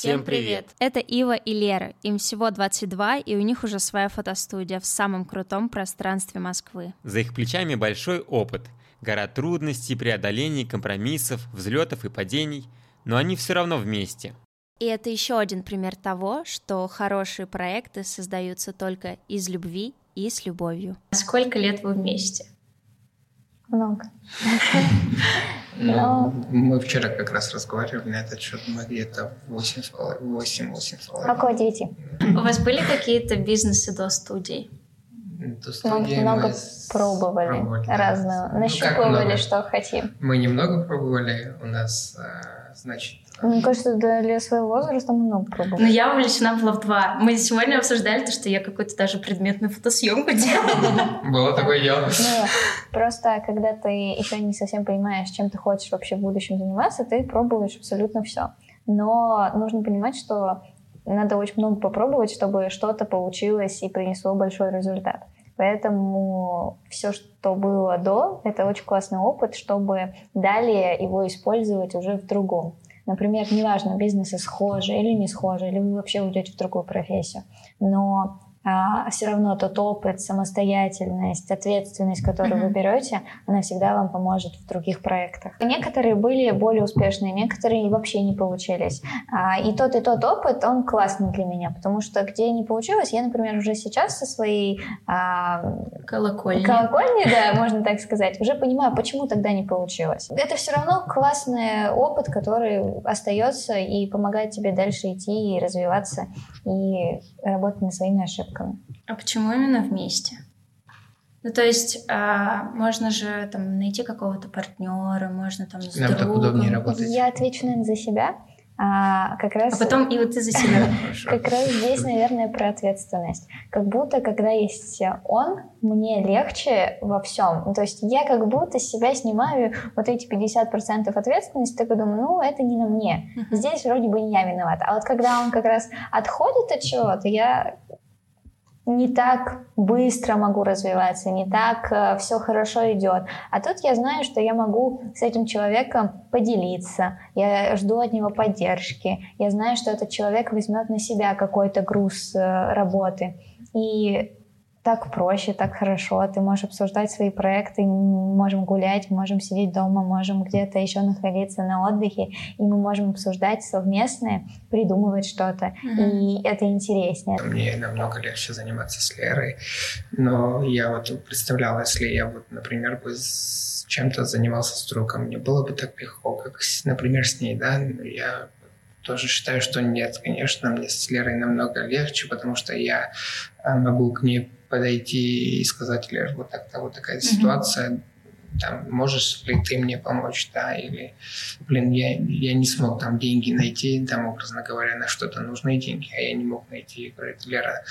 Всем привет! Это Ива и Лера. Им всего 22, и у них уже своя фотостудия в самом крутом пространстве Москвы. За их плечами большой опыт. Гора трудностей, преодолений, компромиссов, взлетов и падений. Но они все равно вместе. И это еще один пример того, что хорошие проекты создаются только из любви и с любовью. Сколько лет вы вместе? Много. Но... Мы вчера как раз разговаривали на этот счет, мы где-то 8 8 8 Около 9. У вас были какие-то бизнесы до студии? До студии мы много пробовали, пробовали разного. Да. Нащупывали, ну, что хотим. Мы немного пробовали, у нас, а, значит, мне кажется, для своего возраста много пробовала. Но я увлечена была в два. Мы сегодня обсуждали то, что я какую-то даже предметную фотосъемку делала. Было такое дело. Просто когда ты еще не совсем понимаешь, чем ты хочешь вообще в будущем заниматься, ты пробуешь абсолютно все. Но нужно понимать, что надо очень много попробовать, чтобы что-то получилось и принесло большой результат. Поэтому все, что было до, это очень классный опыт, чтобы далее его использовать уже в другом. Например, неважно, бизнесы схожи или не схожи, или вы вообще уйдете в другую профессию, но а, все равно тот опыт, самостоятельность, ответственность, которую mm-hmm. вы берете, она всегда вам поможет в других проектах. Некоторые были более успешные, некоторые вообще не получились. А, и тот и тот опыт, он классный для меня, потому что где не получилось, я, например, уже сейчас со своей а, колокольни, колокольни, да, можно так сказать, уже понимаю, почему тогда не получилось. Это все равно классный опыт, который остается и помогает тебе дальше идти и развиваться и работать над своими ошибками. А почему именно вместе? Ну, то есть, а, можно же там найти какого-то партнера, можно там с Нам другом. так удобнее работать. Я отвечу, наверное, за себя. А, как раз... а потом и вот ты за себя. Как раз здесь, наверное, про ответственность. Как будто, когда есть он, мне легче во всем. Ну, то есть я как будто себя снимаю вот эти 50% ответственности, так думаю, ну, это не на мне. Здесь вроде бы не я виновата. А вот когда он как раз отходит от чего-то, я не так быстро могу развиваться, не так э, все хорошо идет. А тут я знаю, что я могу с этим человеком поделиться, я жду от него поддержки, я знаю, что этот человек возьмет на себя какой-то груз э, работы. И так проще, так хорошо. Ты можешь обсуждать свои проекты, можем гулять, можем сидеть дома, можем где-то еще находиться на отдыхе, и мы можем обсуждать совместное, придумывать что-то, mm-hmm. и это интереснее. Мне намного легче заниматься с Лерой, но я вот представляла, если я вот, например, бы чем-то занимался с другом, мне было бы так легко, как, например, с ней, да, я тоже считаю, что нет, конечно, мне с Лерой намного легче, потому что я могу к ней подойти и сказать, Лер, вот так-то вот такая mm-hmm. ситуация, там, можешь ли ты мне помочь, да, или, блин, я, я не смог там деньги найти, там, образно говоря, на что-то нужны деньги, а я не мог найти, говорит, Лера,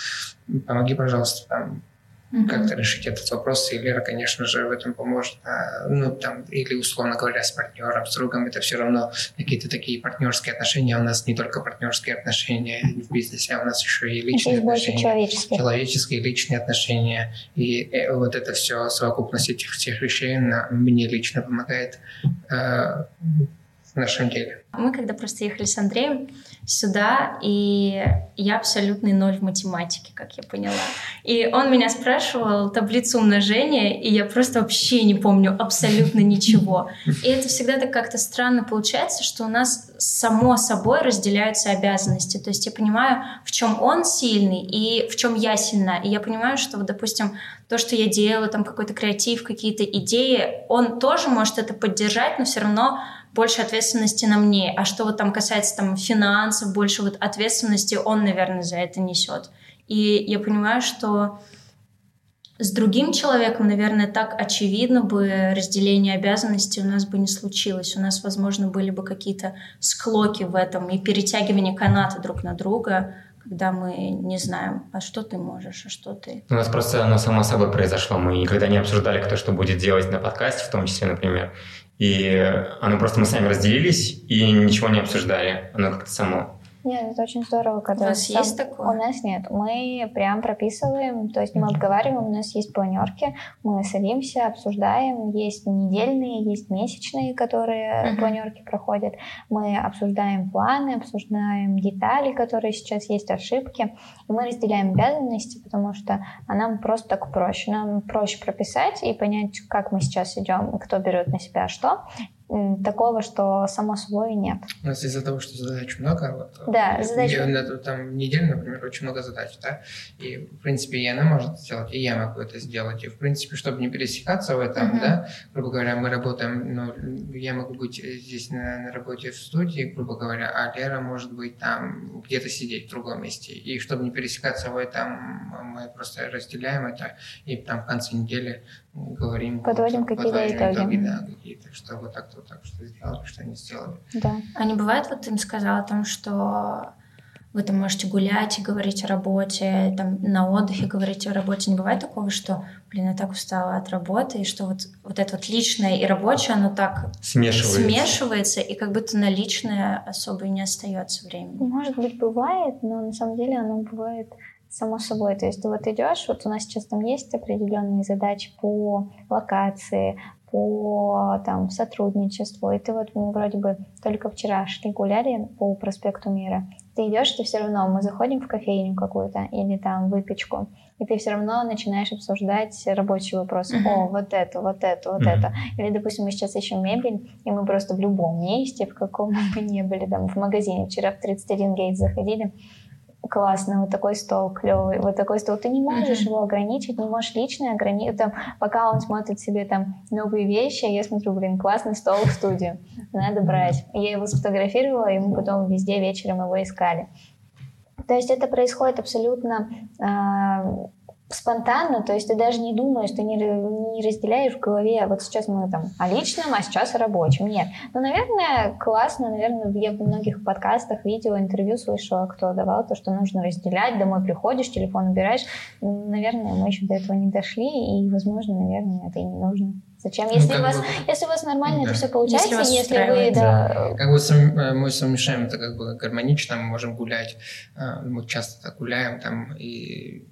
помоги, пожалуйста, там, mm-hmm. как-то решить этот вопрос. И Лера, конечно же, в этом поможет. А, ну, там, или, условно говоря, с партнером, с другом, это все равно какие-то такие партнерские отношения. У нас не только партнерские отношения в бизнесе, а у нас еще и личные еще отношения. Человеческие. Человеческие, личные отношения. И э, вот это все, совокупность этих всех вещей мне лично помогает э, в нашем деле. Мы когда просто ехали с Андреем сюда, и я абсолютный ноль в математике, как я поняла. И он меня спрашивал таблицу умножения, и я просто вообще не помню абсолютно ничего. И это всегда так как-то странно получается, что у нас само собой разделяются обязанности. То есть я понимаю, в чем он сильный и в чем я сильна. И я понимаю, что, вот, допустим, то, что я делаю, там какой-то креатив, какие-то идеи, он тоже может это поддержать, но все равно больше ответственности на мне. А что вот там касается там финансов, больше вот ответственности он, наверное, за это несет. И я понимаю, что с другим человеком, наверное, так очевидно бы разделение обязанностей у нас бы не случилось. У нас, возможно, были бы какие-то склоки в этом и перетягивание каната друг на друга, когда мы не знаем, а что ты можешь, а что ты... У нас просто оно само собой произошло. Мы никогда не обсуждали, кто что будет делать на подкасте, в том числе, например. И оно просто мы сами разделились и ничего не обсуждали. Оно как-то само Нет, это очень здорово, когда... У вас сам- есть такое? У нас нет. Мы прям прописываем, то есть мы обговариваем, у нас есть планерки, мы садимся, обсуждаем, есть недельные, есть месячные, которые Мгм. планерки проходят. Мы обсуждаем планы, обсуждаем детали, которые сейчас есть, ошибки. И мы разделяем обязанности, потому что а нам просто так проще. Нам проще прописать и понять, как мы сейчас идем, кто берет на себя что. Такого, что само собой нет. У нас из-за того, что задач много, вот, Да, э, задач- я на- там в неделю, например, очень много задач, да, и, в принципе, и она может сделать, и я могу это сделать, и, в принципе, чтобы не пересекаться в этом, Мгм. да, грубо говоря, мы работаем, ну, я могу быть здесь на, на работе в студии, грубо говоря, а Лера может быть там где-то сидеть в другом месте, и чтобы не пересекаться в этом, мы просто разделяем это, и там в конце недели говорим, Подводим какие-то подводим итоги. да, какие-то, что вот так, вот так, что сделали, что не сделали. Да. А не бывает, вот ты им сказала о том, что вы там можете гулять и говорить о работе, там на отдыхе говорить о работе. Не бывает такого, что, блин, я так устала от работы, и что вот, вот это вот личное и рабочее, оно так Смешивается. смешивается, и как будто на личное особо и не остается времени. Может быть, бывает, но на самом деле оно бывает само собой. То есть ты вот идешь, вот у нас сейчас там есть определенные задачи по локации, по там, сотрудничеству, и ты вот мы вроде бы только вчера шли гуляли по проспекту Мира. Ты идешь, ты все равно, мы заходим в кофейню какую-то или там выпечку, и ты все равно начинаешь обсуждать рабочие вопросы. Мгм. О, вот это, вот это, вот Мгм. это. Или, допустим, мы сейчас ищем мебель, и мы просто в любом месте, в каком бы ни были, там, в магазине, вчера в 31 гейт заходили, классно, вот такой стол клевый, вот такой стол. Ты не можешь Мгм. его ограничить, не можешь лично ограничить, там, пока он смотрит себе там новые вещи, а я смотрю, блин, классный стол в студию, надо брать. Я его сфотографировала, и мы потом везде вечером его искали. То есть это происходит абсолютно а, спонтанно, то есть ты даже не думаешь, ты не, не разделяешь в голове, вот сейчас мы там о личном, а сейчас о рабочем. Нет. Ну, наверное, классно, наверное, я в многих подкастах, видео, интервью слышала, кто давал то, что нужно разделять, домой приходишь, телефон убираешь. М, Наверное, мы еще до этого не дошли, и, возможно, наверное, это и не нужно. Зачем? Ну, Если, как у вас, бы- если у вас нормально Да. это все получается, Если вас если, вы устраивает. да, Как бы сам- э, мы совмещаем это как бы гармонично, мы можем гулять, э, мы часто так гуляем там и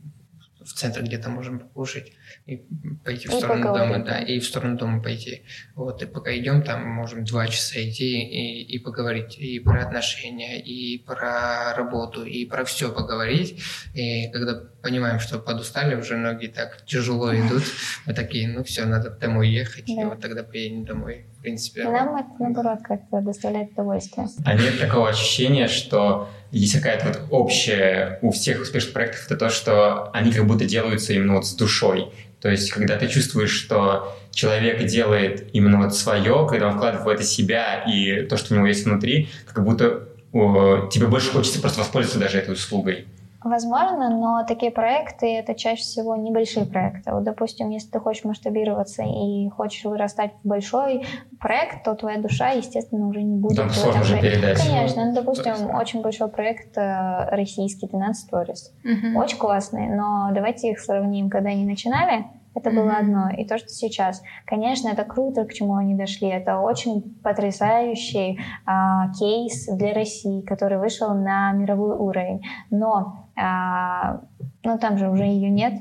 в центр где-то можем покушать и пойти в И сторону поговорить, дома, да, и в сторону дома пойти. Вот, и пока идем, там можем два часа идти и, и поговорить и про отношения, и про работу, и про все поговорить. И когда понимаем, что подустали, уже ноги так тяжело идут, мы такие, ну все, надо домой ехать, и Да. вот тогда поедем домой. В принципе, нам это, наоборот, как-то доставляет удовольствие. А нет такого ощущения, что есть какая-то вот общая у всех успешных проектов, это то, что они как будто делаются именно вот с душой. То есть, когда ты чувствуешь, что человек делает именно вот свое, когда он вкладывает в это себя и то, что у него есть внутри, как будто о, тебе больше хочется просто воспользоваться даже этой услугой. Возможно, но такие проекты это чаще всего небольшие проекты. Вот, допустим, если ты хочешь масштабироваться и хочешь вырастать в большой проект, то твоя душа, естественно, уже не будет Там в сложно этом же передать. Конечно, ну, допустим, Точно. очень большой проект э, российский 13 Stories. Мгм. Очень классный, но давайте их сравним, когда они начинали. Это было Мгм. одно, и то, что сейчас. Конечно, это круто, к чему они дошли. Это очень потрясающий а, кейс для России, который вышел на мировой уровень. Но а, ну, там же уже ее нет.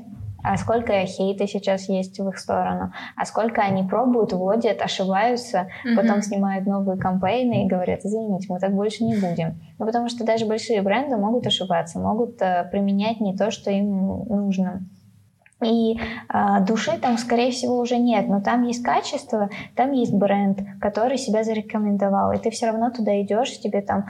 А сколько хейта сейчас есть в их сторону? А сколько они пробуют, вводят, ошибаются, потом Мгм. снимают новые кампейны и говорят, извините, мы так больше не будем. Ну, потому что даже большие бренды могут ошибаться, могут э, применять не то, что им нужно. И а, души там, скорее всего, уже нет, но там есть качество, там есть бренд, который себя зарекомендовал, и ты все равно туда идешь, тебе там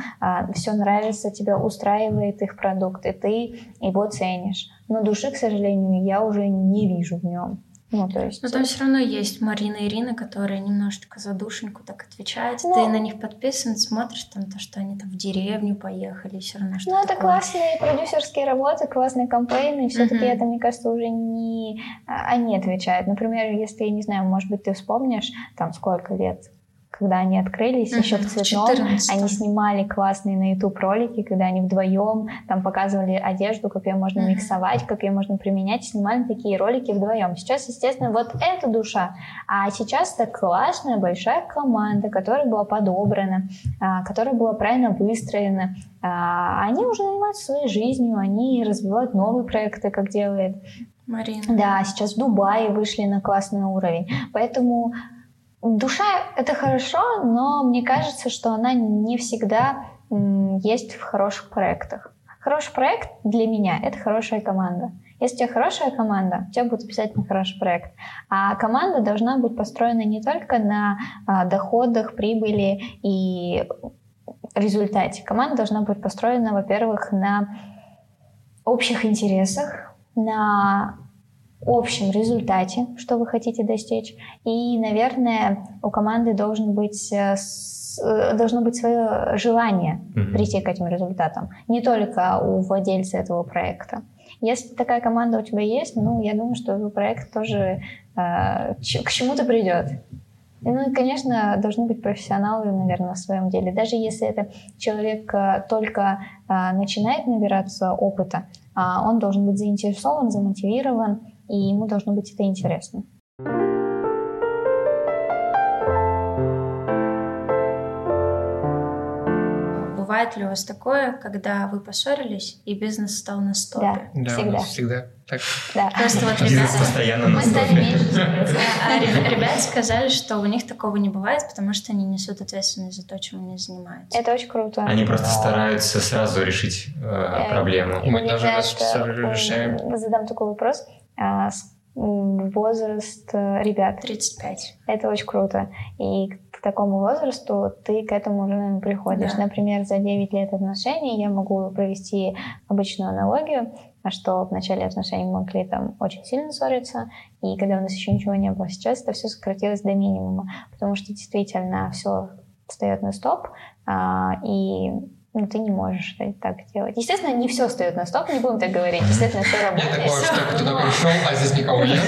все нравится, тебя устраивает их продукт, и ты его ценишь. Но души, к сожалению, я уже не вижу в нем. Ну, то есть... Но там все равно есть Марина и Ирина, которые немножечко за душеньку так отвечают. Ну- Ты на них подписан, смотришь там то, что они там в деревню поехали, все равно что Ну, это классные продюсерские работы, классные кампейны, все-таки это, мне кажется, уже не а, они отвечают. Например, если, я не знаю, может быть, ты вспомнишь, там сколько лет, когда они открылись, Мгм, еще в цветном, 14-м. они снимали классные на YouTube ролики, когда они вдвоем там показывали одежду, как ее можно Мгм. миксовать, как ее можно применять, снимали такие ролики вдвоем. Сейчас, естественно, вот эта душа, а сейчас это классная большая команда, которая была подобрана, а, которая была правильно выстроена. А, Они уже занимаются своей жизнью, они развивают новые проекты, как делает Марина. да, сейчас в Дубае вышли на классный уровень. Поэтому душа — это хорошо, но мне кажется, что она не всегда есть в хороших проектах. Хороший проект для меня — это хорошая команда. Если у тебя хорошая команда, у тебя будет обязательно хороший проект. А команда должна быть построена не только на а, доходах, прибыли и результате. Команда должна быть построена, во-первых, на общих интересах, на общем результате, что вы хотите достичь. И, наверное, у команды должен быть, э, э, должно быть свое желание Мгм. прийти к этим результатам, не только у владельца этого проекта. Если такая команда у тебя есть, ну, я думаю, что твой проект тоже э, к чему-то придет. Ну и, конечно, должны быть профессионалы, наверное, в своем деле. Даже если это человек э, только начинает набираться опыта, а, он должен быть заинтересован, замотивирован, и ему должно быть это интересно. Бывает ли у вас такое, когда вы поссорились и бизнес стал на стопе? Да, Да, у всегда. нас всегда так. Да. Просто вот ребята, постоянно на Мы стали меньше а ребя- ребята сказали, что у них такого не бывает, потому что они несут ответственность за то, чем они занимаются. Это очень круто. Они просто стараются сразу решить э, проблему. Мы даже раз решаем. Задам такой вопрос. А, Возраст э, ребят. 35. Это очень круто. И к такому возрасту ты к этому уже, наверное, приходишь. Да. Например, за 9 лет отношений я могу провести обычную аналогию, что в начале отношений мы могли там очень сильно ссориться, и когда у нас еще ничего не было, сейчас это все сократилось до минимума, потому что действительно все встает на стоп, а, и ну, ты не можешь это так делать. Естественно, не все встает на стоп, не будем так говорить. Естественно, все Нет работает. такого, что кто-то пришел, а здесь никого нет.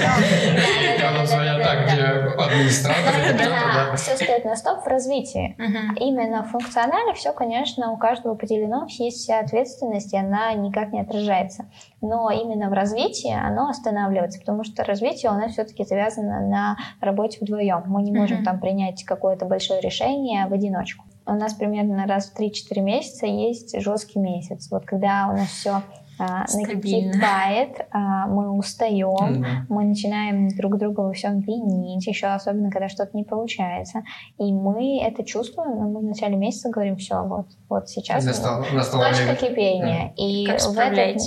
Я нам звонят так, где администратор. Все стоит на стоп в развитии. Именно в функционале все, конечно, у каждого поделено, есть вся ответственность, и она никак не отражается. Но именно в развитии оно останавливается, потому что развитие у нас все-таки завязано на работе вдвоем. Мы не можем там принять какое-то большое решение в одиночку. У нас примерно раз в 3-4 месяца есть жесткий месяц. Вот когда у нас все Стабильно. накипает, а, мы устаем, Мгм. мы начинаем друг друга во всем винить, еще особенно, когда что-то не получается. И мы это чувствуем, но мы в начале месяца говорим, все, вот, вот сейчас Настал, настало точка кипения. И Как в этот,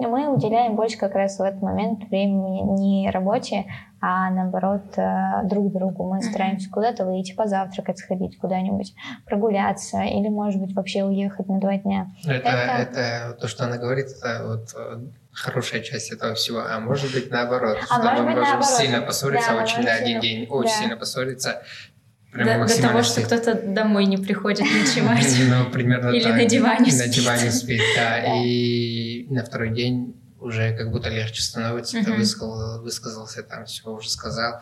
мы уделяем больше как раз в этот момент времени не работе, а наоборот э, друг другу. Мы стараемся куда-то выйти, позавтракать, сходить куда-нибудь, прогуляться или, может быть, вообще уехать на два дня. Это, Это- это то, что она говорит, это вот э, хорошая часть этого всего. А может быть наоборот, А что может мы быть, можем наоборот. сильно поссориться, Да, очень на один день, очень да. сильно поссориться. До, до того, что кто-то домой не приходит ночевать. Ну, примерно Или так. на диване На спит. диване спит. Да. И на второй день уже как будто легче становится. Ты Мгм. высказал, высказался, там все уже сказал.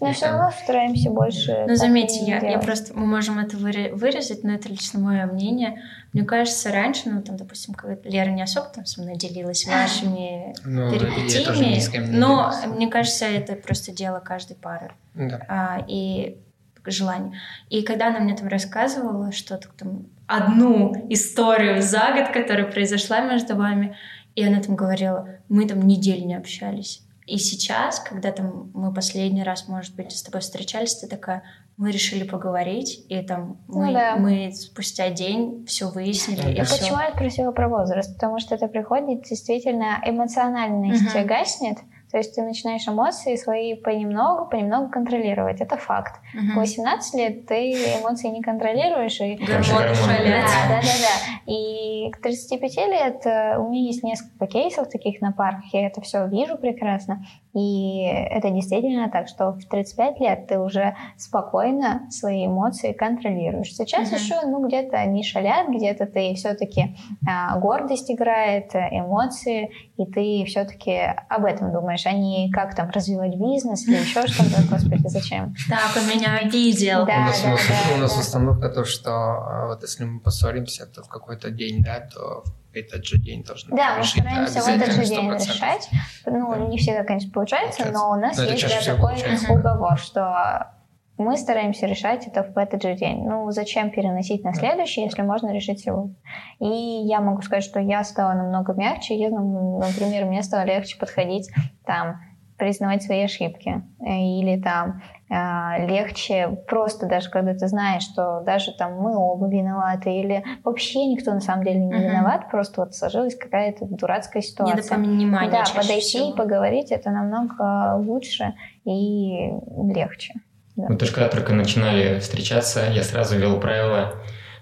Но И все равно стараемся больше. Ну, заметьте, я, я просто, мы можем это выре- вырезать, но это лично мое мнение. Мне кажется, раньше, ну, там, допустим, Лера не особо там со мной делилась вашими Ну, я тоже ни с кем перипетиями, не но делился. мне кажется, это просто дело каждой пары. Да. а, и желание. И когда она мне там рассказывала что-то там, одну историю за год, которая произошла между вами, и она там говорила, мы там неделю не общались. И сейчас, когда там мы последний раз, может быть, с тобой встречались, ты такая, мы решили поговорить, и там Ну мы, да. мы спустя день все выяснили, и А А все. почему я спросила про возраст? Потому что это приходит действительно эмоциональность Мгм. гаснет. То есть ты начинаешь эмоции свои понемногу, понемногу контролировать. Это факт. В Мгм. 18 лет ты эмоции не контролируешь. И... Гормоны Гормоны, шалят. Да, да, да, да. И к 35 лет э, у меня есть несколько кейсов таких на парках, я это все вижу прекрасно. И это действительно так, что в 35 лет ты уже спокойно свои эмоции контролируешь. Сейчас mm-hmm. еще, ну, где-то они шалят, где-то ты все-таки а, гордость играет, эмоции, и ты все-таки об этом думаешь, а не как там развивать бизнес или еще что-то. Господи, зачем? Так, он меня видел. Да, у нас, да, у нас, да, у нас да. установка то, что а, вот если мы поссоримся, то в какой-то день, да, то этот же день должны Да, мы стараемся в этот же день решать. Ну, не всегда, конечно, получается, получается. но у нас но есть да, такой получается. уговор, что мы стараемся решать это в этот же день. Ну, зачем переносить на следующий, если можно решить сегодня? И я могу сказать, что я стала намного мягче. Я, ну, например, мне стало легче подходить там признавать свои ошибки. Или там э, легче просто даже, когда ты знаешь, что даже там мы оба виноваты, или вообще никто на самом деле не виноват, просто вот сложилась какая-то дурацкая ситуация. Недопонимание Да, подойти всего. и поговорить, это намного лучше и легче. Да. Мы тоже когда только начинали встречаться, я сразу ввел правила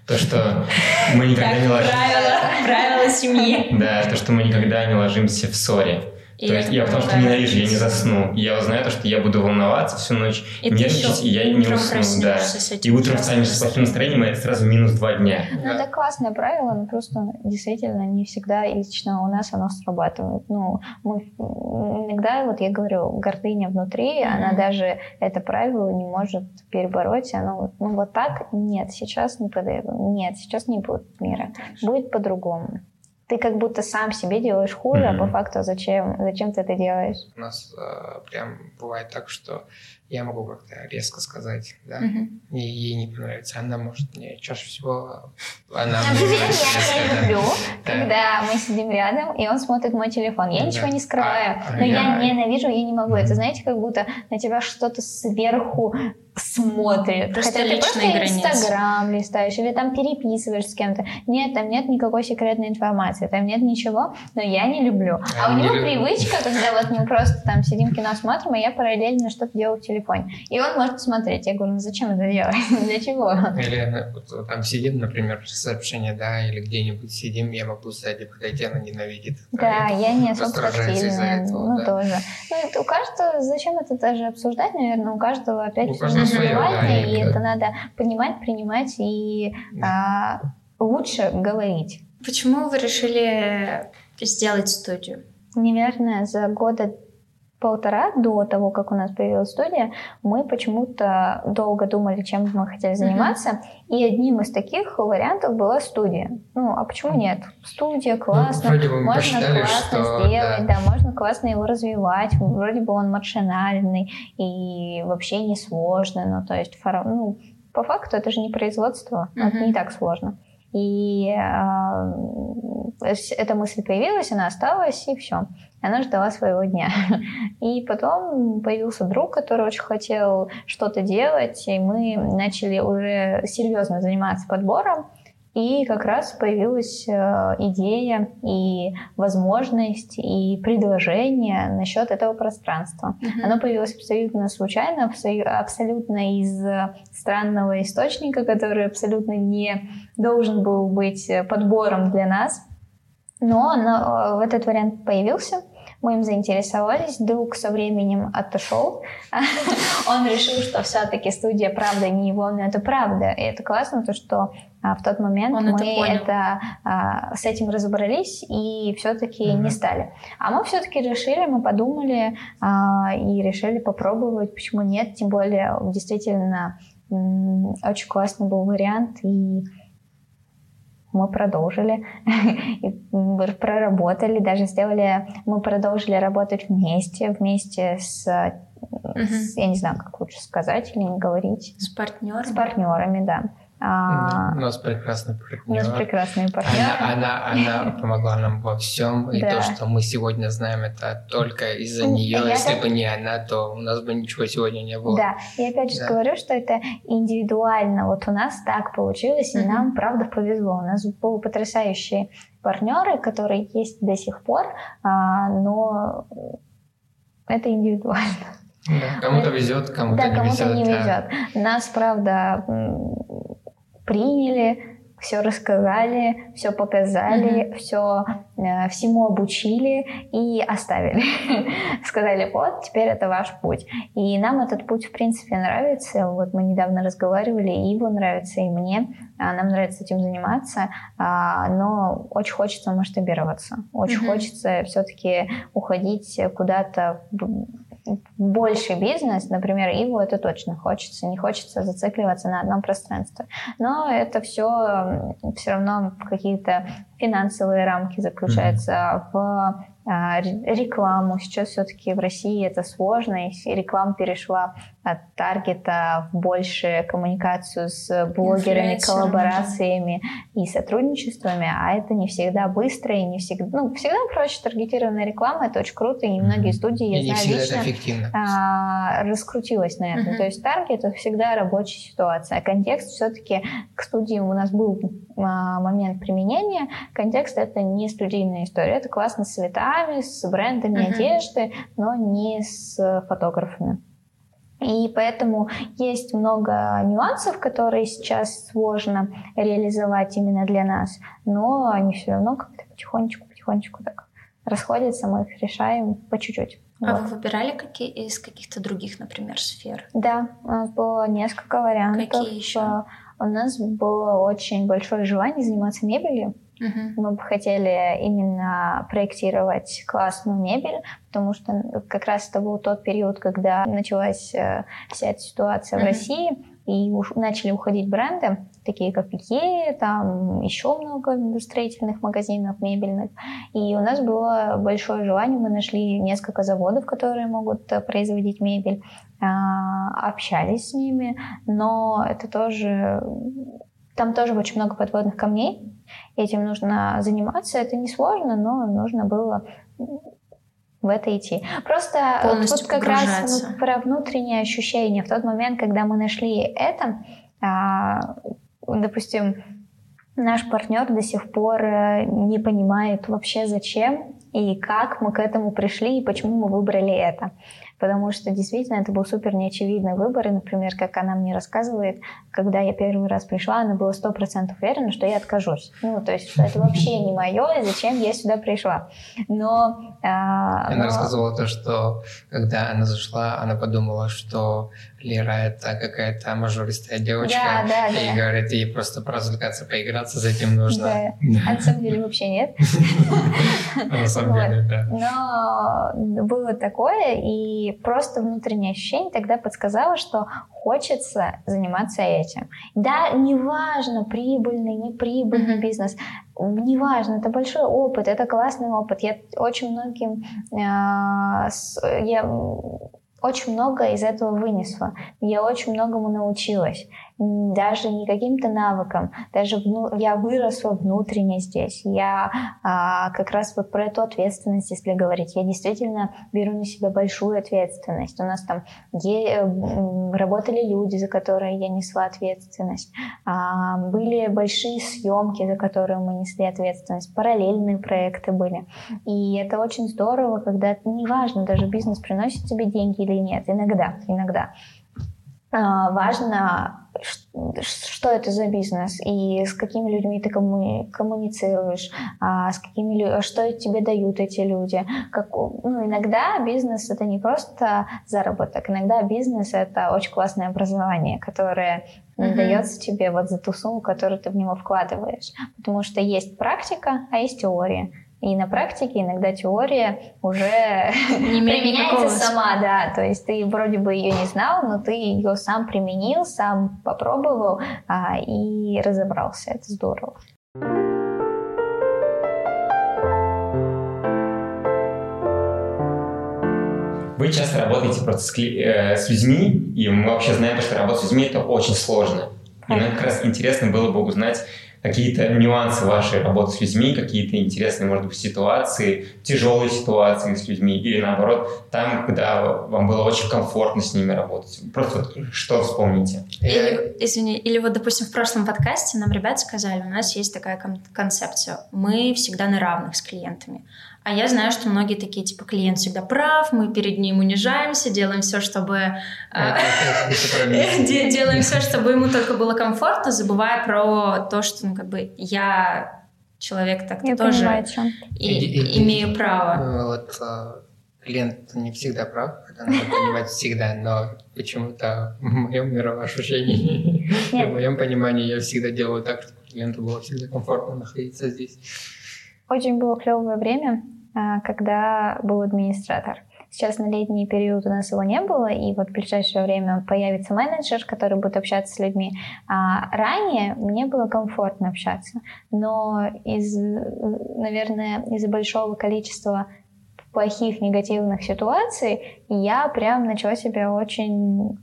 то, что мы никогда не ложимся... Правила семьи. Да, то, что мы никогда не ложимся в ссоре. И то есть я потому что ненавижу, я не засну. Я узнаю то, что я буду волноваться всю ночь, и нервничать, и я не усну. Да. И утром встанешь с плохим настроением, и это сразу минус два дня. Ну, да. это классное правило, но просто действительно не всегда и лично у нас оно срабатывает. Ну, мы иногда, вот я говорю, гордыня внутри, mm-hmm. она даже это правило не может перебороть. Оно ну, вот так, нет, сейчас не подойдет. Нет, сейчас не будет мира. Будет по-другому ты как будто сам себе делаешь хуже, mm-hmm. а по факту зачем, зачем ты это делаешь? У нас э, прям бывает так, что я могу как-то резко сказать, да, mm-hmm. и ей не понравится. Она может мне чаще всего... Она я люблю, когда мы сидим рядом, и он смотрит мой телефон. Я ничего не скрываю, а, но я ненавижу, я не могу. Это, знаете, как будто на тебя что-то сверху смотрит. Просто Хотя ты просто Инстаграм листаешь или там переписываешь с кем-то. Нет, там нет никакой секретной информации, там нет ничего, но я не люблю. А, а у него привычка, когда вот мы просто там сидим кино смотрим, а я параллельно что-то делаю в телефоне. И он может смотреть. Я говорю, ну зачем это делать? Для чего? Или вот, там сидим, например, сообщение, да, или где-нибудь сидим, я могу сзади подойти, она ненавидит. Да, я не особо тактильная. Ну, да. тоже. Ну, у каждого, зачем это даже обсуждать, наверное, у каждого опять у каждого и это надо понимать, принимать и а, лучше говорить. Почему вы решили сделать студию? Наверное, за года полтора до того, как у нас появилась студия, мы почему-то долго думали, чем мы хотели заниматься, mm-hmm. и одним из таких вариантов была студия. Ну, а почему нет? Студия классно, ну, можно классно что, сделать, да. да, можно классно его развивать, вроде бы он маршинальный и вообще не сложный, ну, то есть, ну, по факту это же не производство, mm-hmm. это не так сложно. И э, эта мысль появилась, она осталась, и все. Она ждала своего дня. И потом появился друг, который очень хотел что-то делать, и мы начали уже серьезно заниматься подбором. И как раз появилась э, идея и возможность и предложение насчет этого пространства. Mm-hmm. Оно появилось абсолютно случайно, абсолютно из странного источника, который абсолютно не должен был быть подбором для нас. Но оно, э, этот вариант появился мы им заинтересовались, друг со временем отошел. Он решил, что все-таки студия правда не его, но это правда. И это классно, то что а, в тот момент Он мы это, это а, с этим разобрались и все-таки mm-hmm. не стали. А мы все-таки решили, мы подумали а, и решили попробовать, почему нет, тем более действительно очень классный был вариант и мы продолжили, проработали, даже сделали, мы продолжили работать вместе, вместе с, угу. с я не знаю, как лучше сказать или не говорить. С партнерами? С партнерами, да. А, у нас прекрасный партнер. У нас прекрасный партнер. Она, она, она помогла нам во всем, и да. то, что мы сегодня знаем, это только из-за нее. Я Если так... бы не она, то у нас бы ничего сегодня не было. Да, и опять же да. говорю, что это индивидуально. Вот у нас так получилось, и mm-hmm. нам, правда, повезло. У нас были потрясающие партнеры, которые есть до сих пор, а, но это индивидуально. Да, кому-то везет, кому-то да, не кому-то везет. не везет. Нас, правда, приняли все рассказали, все показали, mm-hmm. все э, всему обучили и оставили. Сказали, вот, теперь это ваш путь. И нам этот путь, в принципе, нравится. Вот мы недавно разговаривали, и его нравится, и мне. А, нам нравится этим заниматься, а, но очень хочется масштабироваться. Очень mm-hmm. хочется все-таки уходить куда-то больший бизнес, например, Иву это точно хочется, не хочется зацикливаться на одном пространстве. Но это все все равно какие-то финансовые рамки заключаются mm-hmm. в а, рекламу. Сейчас все-таки в России это сложно, и реклама перешла от таргета в больше коммуникацию с блогерами, коллаборациями и сотрудничествами, а это не всегда быстро и не всегда... Ну, всегда проще таргетированная реклама, это очень круто, и многие студии, я и знаю лично. А, раскрутилась на этом. Mm-hmm. То есть таргет — это всегда рабочая ситуация, а контекст все-таки к студии у нас был а, момент применения, контекст — это не студийная история, это классно с цветами, с брендами mm-hmm. одежды, но не с фотографами. И поэтому есть много нюансов, которые сейчас сложно реализовать именно для нас, но они все равно как-то потихонечку, потихонечку так расходятся, мы их решаем по чуть-чуть. А вот. вы выбирали какие из каких-то других, например, сфер? Да, у нас было несколько вариантов. Какие еще? У нас было очень большое желание заниматься мебелью. Угу. Мы бы хотели именно проектировать классную мебель, потому что как раз это был тот период, когда началась э, вся эта ситуация угу. в России, и уж начали уходить бренды, такие как Икея, там еще много строительных магазинов мебельных. И у нас было большое желание, мы нашли несколько заводов, которые могут э, производить мебель, а, общались с ними, но это тоже там тоже очень много подводных камней, этим нужно заниматься. Это несложно, но нужно было в это идти. Просто Полностью тут как раз вот про внутреннее ощущение. В тот момент, когда мы нашли это, а, допустим, наш партнер до сих пор э, не понимает вообще зачем и как мы к этому пришли и почему мы выбрали это потому что действительно это был супер неочевидный выбор. И, например, как она мне рассказывает, когда я первый раз пришла, она была сто процентов уверена, что я откажусь. Ну, то есть, что это вообще не мое, и зачем я сюда пришла. Но... А, она но... рассказывала то, что когда она зашла, она подумала, что Лера это какая-то мажористая девочка, да, да, и да. говорит, ей просто поразвлекаться, поиграться, за этим нужно. Да. А на самом деле вообще нет. На самом деле, да. Но было такое, и просто внутреннее ощущение тогда подсказало, что хочется заниматься этим. Да, неважно, прибыльный, неприбыльный бизнес, неважно, это большой опыт, это классный опыт. Я очень многим, а, я очень много из этого вынесла. Я очень многому научилась даже не каким-то навыкам, даже вну, я выросла внутренне здесь. Я а, как раз вот про эту ответственность, если говорить, я действительно беру на себя большую ответственность. У нас там е, работали люди, за которые я несла ответственность, а, были большие съемки, за которые мы несли ответственность, параллельные проекты были. И это очень здорово, когда неважно, даже бизнес приносит тебе деньги или нет, иногда, иногда. А, важно что это за бизнес и с какими людьми ты коммуни- коммуницируешь, а с какими что тебе дают эти люди. Как, ну, иногда бизнес это не просто заработок, иногда бизнес это очень классное образование, которое mm-hmm. дается тебе вот за ту сумму, которую ты в него вкладываешь. Потому что есть практика, а есть теория. И на практике иногда теория уже не применяется сама, да. То есть ты вроде бы ее не знал, но ты ее сам применил, сам попробовал а, и разобрался. Это здорово. Вы часто работаете просто с, э, с людьми, и мы вообще знаем, что работать с людьми это очень сложно. И нам как раз интересно было бы узнать, какие-то нюансы вашей работы с людьми, какие-то интересные, может быть, ситуации, тяжелые ситуации с людьми, или наоборот, там, когда вам было очень комфортно с ними работать. Просто вот что вспомните. Или, извини, или вот, допустим, в прошлом подкасте нам ребята сказали, у нас есть такая концепция, мы всегда на равных с клиентами. А я знаю, что многие такие, типа, клиент всегда прав, мы перед ним унижаемся, делаем все, чтобы... а, Делаем все, чтобы ему только было комфортно, забывая про то, что, ну, как бы, я человек так-то Я тоже понимаю, и- имею право. Ну, Вот а, клиент не всегда прав, это надо понимать всегда, но почему-то в моем мировоощущении, в моем понимании я всегда делаю так, чтобы клиенту было всегда комфортно находиться здесь. Очень было клевое время, когда был администратор. Сейчас на летний период у нас его не было, и вот в ближайшее время появится менеджер, который будет общаться с людьми. А ранее мне было комфортно общаться, но из, наверное, из-за большого количества плохих негативных ситуаций я прям начала себя очень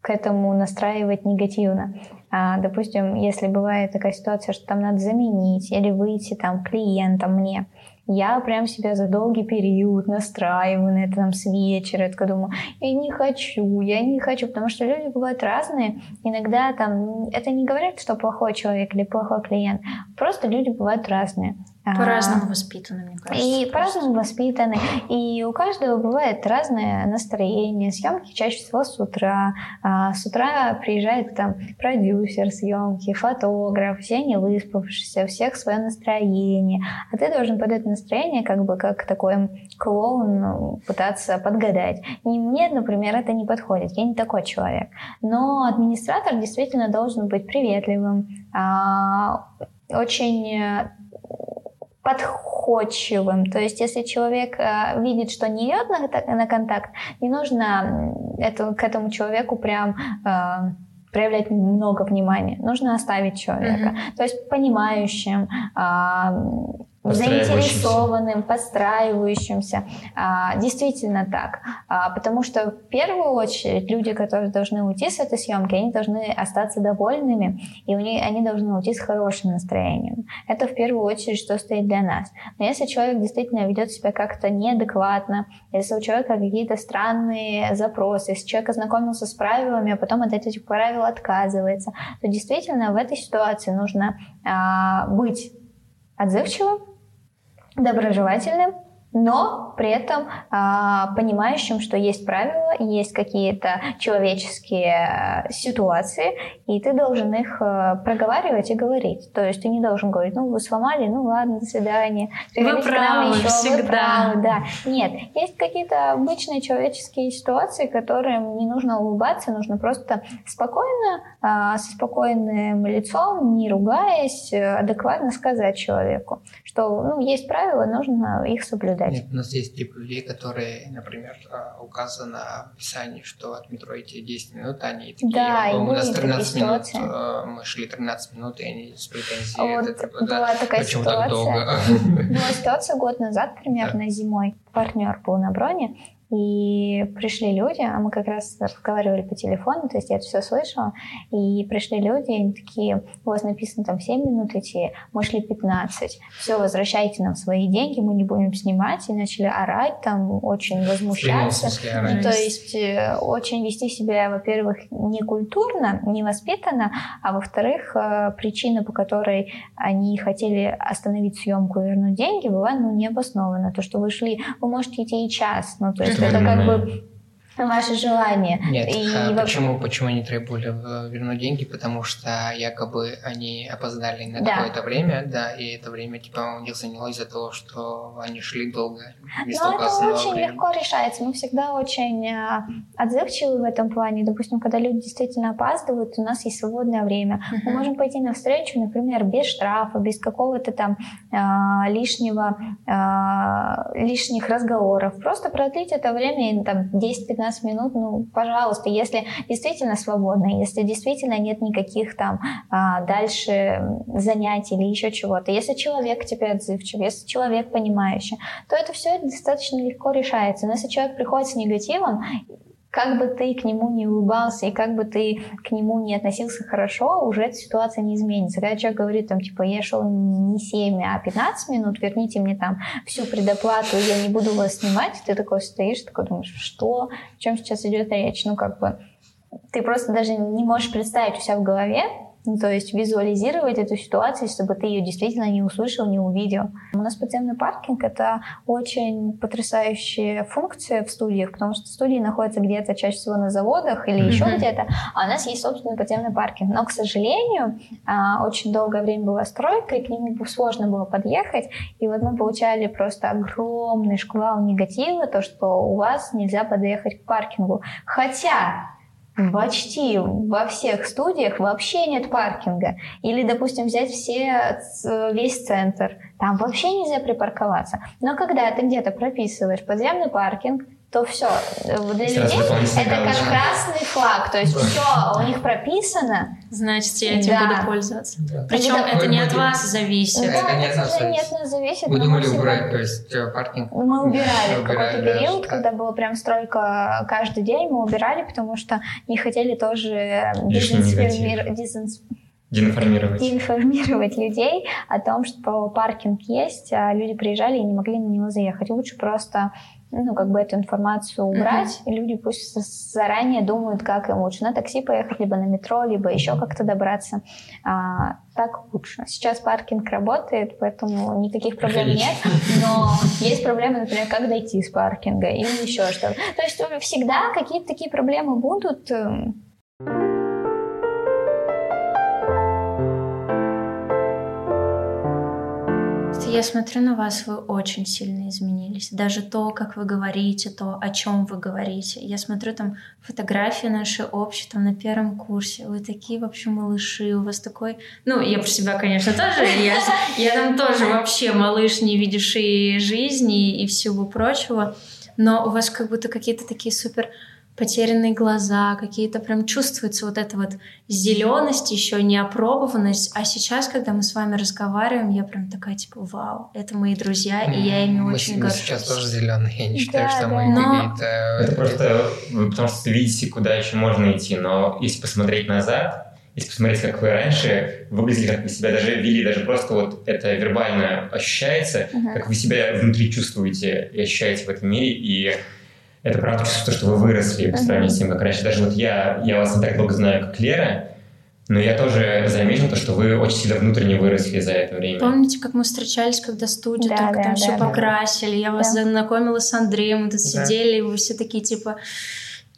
к этому настраивать негативно. А, допустим, если бывает такая ситуация, что там надо заменить или выйти там клиентам мне, я прям себя за долгий период настраиваю на это там с вечера. Я такая думаю, я не хочу, я не хочу, потому что люди бывают разные. Иногда там, это не говорит, что плохой человек или плохой клиент, просто люди бывают разные. А, По-разному воспитаны, мне кажется. и по-разному воспитаны. И у каждого бывает разное настроение. Съемки чаще всего с утра. А с утра приезжает там продюсер съемки, фотограф, все не выспавшиеся, у всех свое настроение. А ты должен под это настроение, как бы как такой клоун, ну, пытаться подгадать. И мне, например, это не подходит. Я не такой человек. Но администратор действительно должен быть приветливым, а, очень э, подходчивым. То есть, если человек э, видит, что не идет на, на контакт, не нужно это, к этому человеку прям э, проявлять много внимания. Нужно оставить человека. То есть понимающим, Подстраивающимся. Заинтересованным, подстраивающимся. А, Действительно так. А, Потому что в первую очередь люди, которые должны уйти с этой съемки, они должны остаться довольными, и у них, они должны уйти с хорошим настроением. Это в первую очередь, что стоит для нас. Но если человек действительно ведет себя как-то неадекватно, если у человека какие-то странные запросы, если человек ознакомился с правилами, а потом от этих правил отказывается, то действительно в этой ситуации нужно а, быть отзывчивым, доброжелательным, но при этом а, понимающим, что есть правила, есть какие-то человеческие э, ситуации, и ты должен их э, проговаривать и говорить. То есть ты не должен говорить, ну вы сломали, ну ладно, до свидания. Приходите нам правы, еще, вы всегда. правы, да. Нет, есть какие-то обычные человеческие ситуации, которым не нужно улыбаться, нужно просто спокойно, а, со спокойным лицом, не ругаясь, э, адекватно сказать человеку, что ну, есть правила, нужно их соблюдать. Нет, у нас есть тип людей, которые, например, а, указано в описании, что от метро идти 10 минут, а они такие, Да, и «О, у нас были 13 такие минут, ситуации. мы шли 13 минут, и они с претензией, Вот это, типа, да, была такая почему так ситуация. долго? Была ситуация год назад, примерно зимой. Партнер был на броне, и пришли люди, а мы как раз разговаривали по телефону, то есть я это все слышала, и пришли люди, и они такие, у вас написано там 7 минут идти, мы шли 15, все, возвращайте нам свои деньги, мы не будем снимать, и начали орать, там очень возмущаться. Ну. То есть э, очень вести себя, во-первых, некультурно, невоспитанно, а во-вторых, э, причина, по которой они хотели остановить съемку и вернуть деньги, была ну, необоснована. То, что вы шли, вы можете идти и час, ну то есть Это как бы ваше желание. Нет, И а во- почему, почему они требовали вернуть деньги? Потому что якобы они опоздали на Да. какое-то время, да, и это время типа у них заняло из-за того, что они шли долго, Но это очень времени. легко решается. Мы всегда очень э, отзывчивы в этом плане. Допустим, когда люди действительно опаздывают, у нас есть свободное время. Мы можем пойти навстречу, например, без штрафа, без какого-то там э, лишнего, э, лишних разговоров. Просто продлить это время и, там 10-15 минут, ну, пожалуйста, если действительно свободно, если действительно нет никаких там а, дальше занятий или еще чего-то. Если человек тебе отзывчив, если человек понимающий, то это все достаточно легко решается. Но если человек приходит с негативом, как бы ты к нему не улыбался и как бы ты к нему не относился хорошо, уже эта ситуация не изменится. Когда человек говорит, там, типа, я шел не 7, а 15 минут, верните мне там всю предоплату, я не буду вас снимать, ты такой стоишь, такой думаешь, что, о чем сейчас идет речь? Ну, как бы, ты просто даже не можешь представить у себя в голове, Ну, то есть визуализировать эту ситуацию, чтобы ты ее действительно не услышал, не увидел. У нас подземный паркинг — это очень потрясающая функция в студиях, потому что студии находятся где-то чаще всего на заводах или mm-hmm. еще где-то, а у нас есть собственный подземный паркинг. Но, к сожалению, а, очень долгое время была стройка, и к нему сложно было подъехать, и вот мы получали просто огромный шквал негатива, то, что у вас нельзя подъехать к паркингу. Хотя почти во всех студиях вообще нет паркинга. Или, допустим, взять все, весь центр. Там вообще нельзя припарковаться. Но когда ты где-то прописываешь подземный паркинг, то все. Для Сразу людей это галочка. как красный флаг. То есть все у них прописано. Значит, я этим да. буду пользоваться. Да. Причем это, это не от вас зависит. Да, это не от нас зависит. Нет, нас зависит. Вы думали убрать, то есть э, паркинг? Мы убирали в какой-то период, да, когда была прям стройка каждый день, мы убирали, потому что не хотели тоже дезинформировать Деинформировать. Деинформировать людей о том, что паркинг есть, а люди приезжали и не могли на него заехать. Лучше просто ну, как бы эту информацию убрать, mm-hmm. и люди пусть заранее думают, как им лучше на такси поехать, либо на метро, либо еще как-то добраться. А, так лучше. Сейчас паркинг работает, поэтому никаких проблем нет, но есть проблемы, например, как дойти с паркинга или еще что-то. То есть всегда какие-то такие проблемы будут. Я смотрю на вас, вы очень сильно изменились. Даже то, как вы говорите, то, о чем вы говорите. Я смотрю там фотографии наши общие, там на первом курсе. Вы такие вообще малыши, у вас такой... Ну, я про себя, конечно, тоже. Я, я там тоже вообще малыш, не видевший жизни и всего прочего. Но у вас как будто какие-то такие супер потерянные глаза, какие-то прям чувствуется вот эта вот зеленость, еще неопробованность. А сейчас, когда мы с вами разговариваем, я прям такая типа, вау, это мои друзья, и я ими мы, очень мы горжусь. сейчас тоже зеленые, я не считаю, да, что мы но... какие-то... Это просто потому что видите, куда еще можно идти, но если посмотреть назад, если посмотреть, как вы раньше выглядели, как вы себя даже вели, даже просто вот это вербально ощущается, uh-huh. как вы себя внутри чувствуете и ощущаете в этом мире, и это правда чувство, что вы выросли по сравнению с тем, как раньше. Даже вот я, я вас не так долго знаю, как Лера, но я тоже заметил то, что вы очень сильно внутренне выросли за это время. Помните, как мы встречались, когда студию да, только да, там да, все да, покрасили, я да. вас знакомила с Андреем, мы тут да. сидели, и вы все такие типа...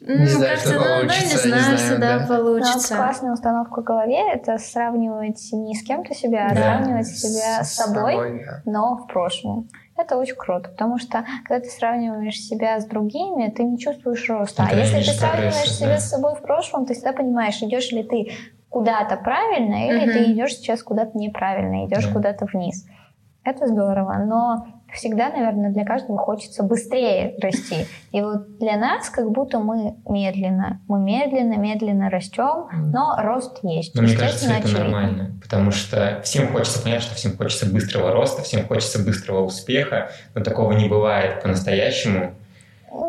Ну, не знаю, что получится, да, не знаю, что да, получится. Но классная установка в голове — это сравнивать не с кем-то себя, а да. сравнивать себя с, с собой, собой да. но в прошлом. Это очень круто, потому что когда ты сравниваешь себя с другими, ты не чувствуешь роста. Это а если ты сравниваешь себя да. с собой в прошлом, ты всегда понимаешь, идешь ли ты куда-то правильно, или угу. ты идешь сейчас куда-то неправильно, идешь да. куда-то вниз. Это здорово, но всегда, наверное, для каждого хочется быстрее расти. И вот для нас как будто мы медленно, мы медленно, медленно растем, но рост есть. Но мне кажется, это нормально, потому что всем хочется понять, что всем хочется быстрого роста, всем хочется быстрого успеха, но такого не бывает по-настоящему.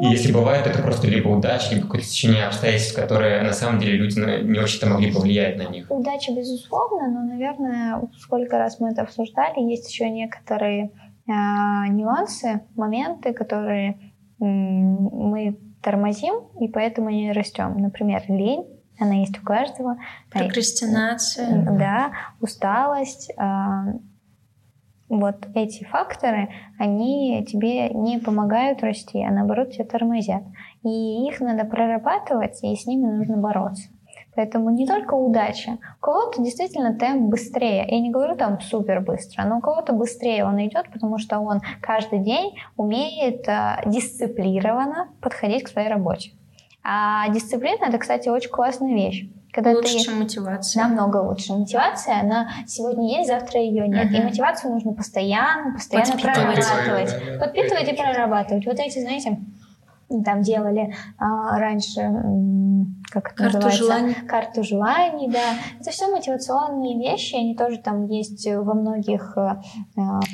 И если бывает, это просто либо удача, либо какое-то течение обстоятельств, которые на самом деле люди не очень-то могли повлиять на них. Удача, безусловно, но, наверное, сколько раз мы это обсуждали, есть еще некоторые нюансы, моменты, которые мы тормозим, и поэтому не растем. Например, лень, она есть у каждого. Прокрастинация. Да, усталость, э, вот эти факторы, они тебе не помогают расти, а наоборот тебя тормозят. И их надо прорабатывать, и с ними нужно бороться. Поэтому не только удача. У кого-то действительно темп быстрее. Я не говорю там супер быстро, но у кого-то быстрее он идет, потому что он каждый день умеет э, дисциплированно подходить к своей работе. А дисциплина это, кстати, очень классная вещь. Когда лучше, ты... чем мотивация. Намного лучше. Мотивация, она сегодня есть, завтра ее нет. Uh-huh. И мотивацию нужно постоянно, постоянно прорабатывать. Да, да. Подпитывать и прорабатывать. Вот эти, знаете, там делали а, раньше, как это Карту называется? желаний. Карту желаний, да. Это все мотивационные вещи, они тоже там есть во многих а,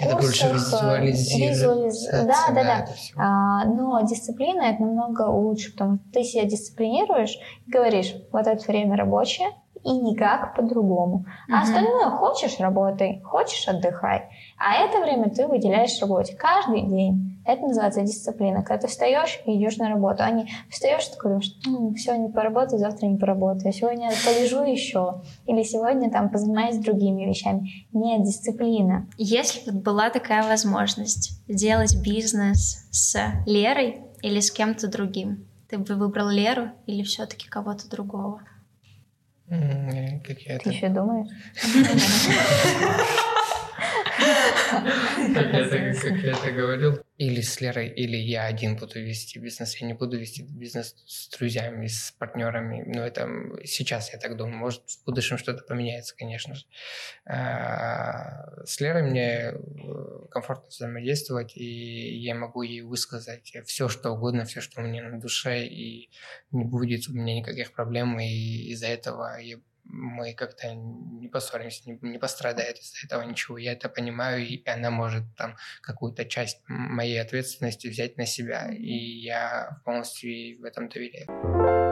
это курсах. больше визуализ... Да, да, да. да. А, но дисциплина это намного лучше, потому что ты себя дисциплинируешь и говоришь, вот это время рабочее, и никак по-другому. А остальное хочешь работай, хочешь отдыхай. А это время ты выделяешь работе каждый день. Это называется дисциплина. Когда ты встаешь и идешь на работу, а не встаешь такой думаешь, ну, сегодня поработаю, завтра не поработаю, сегодня полежу еще, или сегодня там позанимаюсь другими вещами. Нет, дисциплина. Если вот была такая возможность сделать бизнес с Лерой или с кем-то другим, ты бы выбрал Леру или все-таки кого-то другого? Как я Ты еще думаешь? Как я, это, как я это говорил. Или с Лерой, или я один буду вести бизнес. Я не буду вести бизнес с друзьями, с партнерами. Но это сейчас я так думаю. Может, в будущем что-то поменяется, конечно же. А, с Лерой мне э, комфортно взаимодействовать, и я могу ей высказать все, что угодно, все, что у меня на душе, и не будет у меня никаких проблем, и из-за этого я мы как-то не поссоримся, не, не пострадает из-за этого ничего. Я это понимаю, и она может там какую-то часть моей ответственности взять на себя, и я полностью в этом доверяю.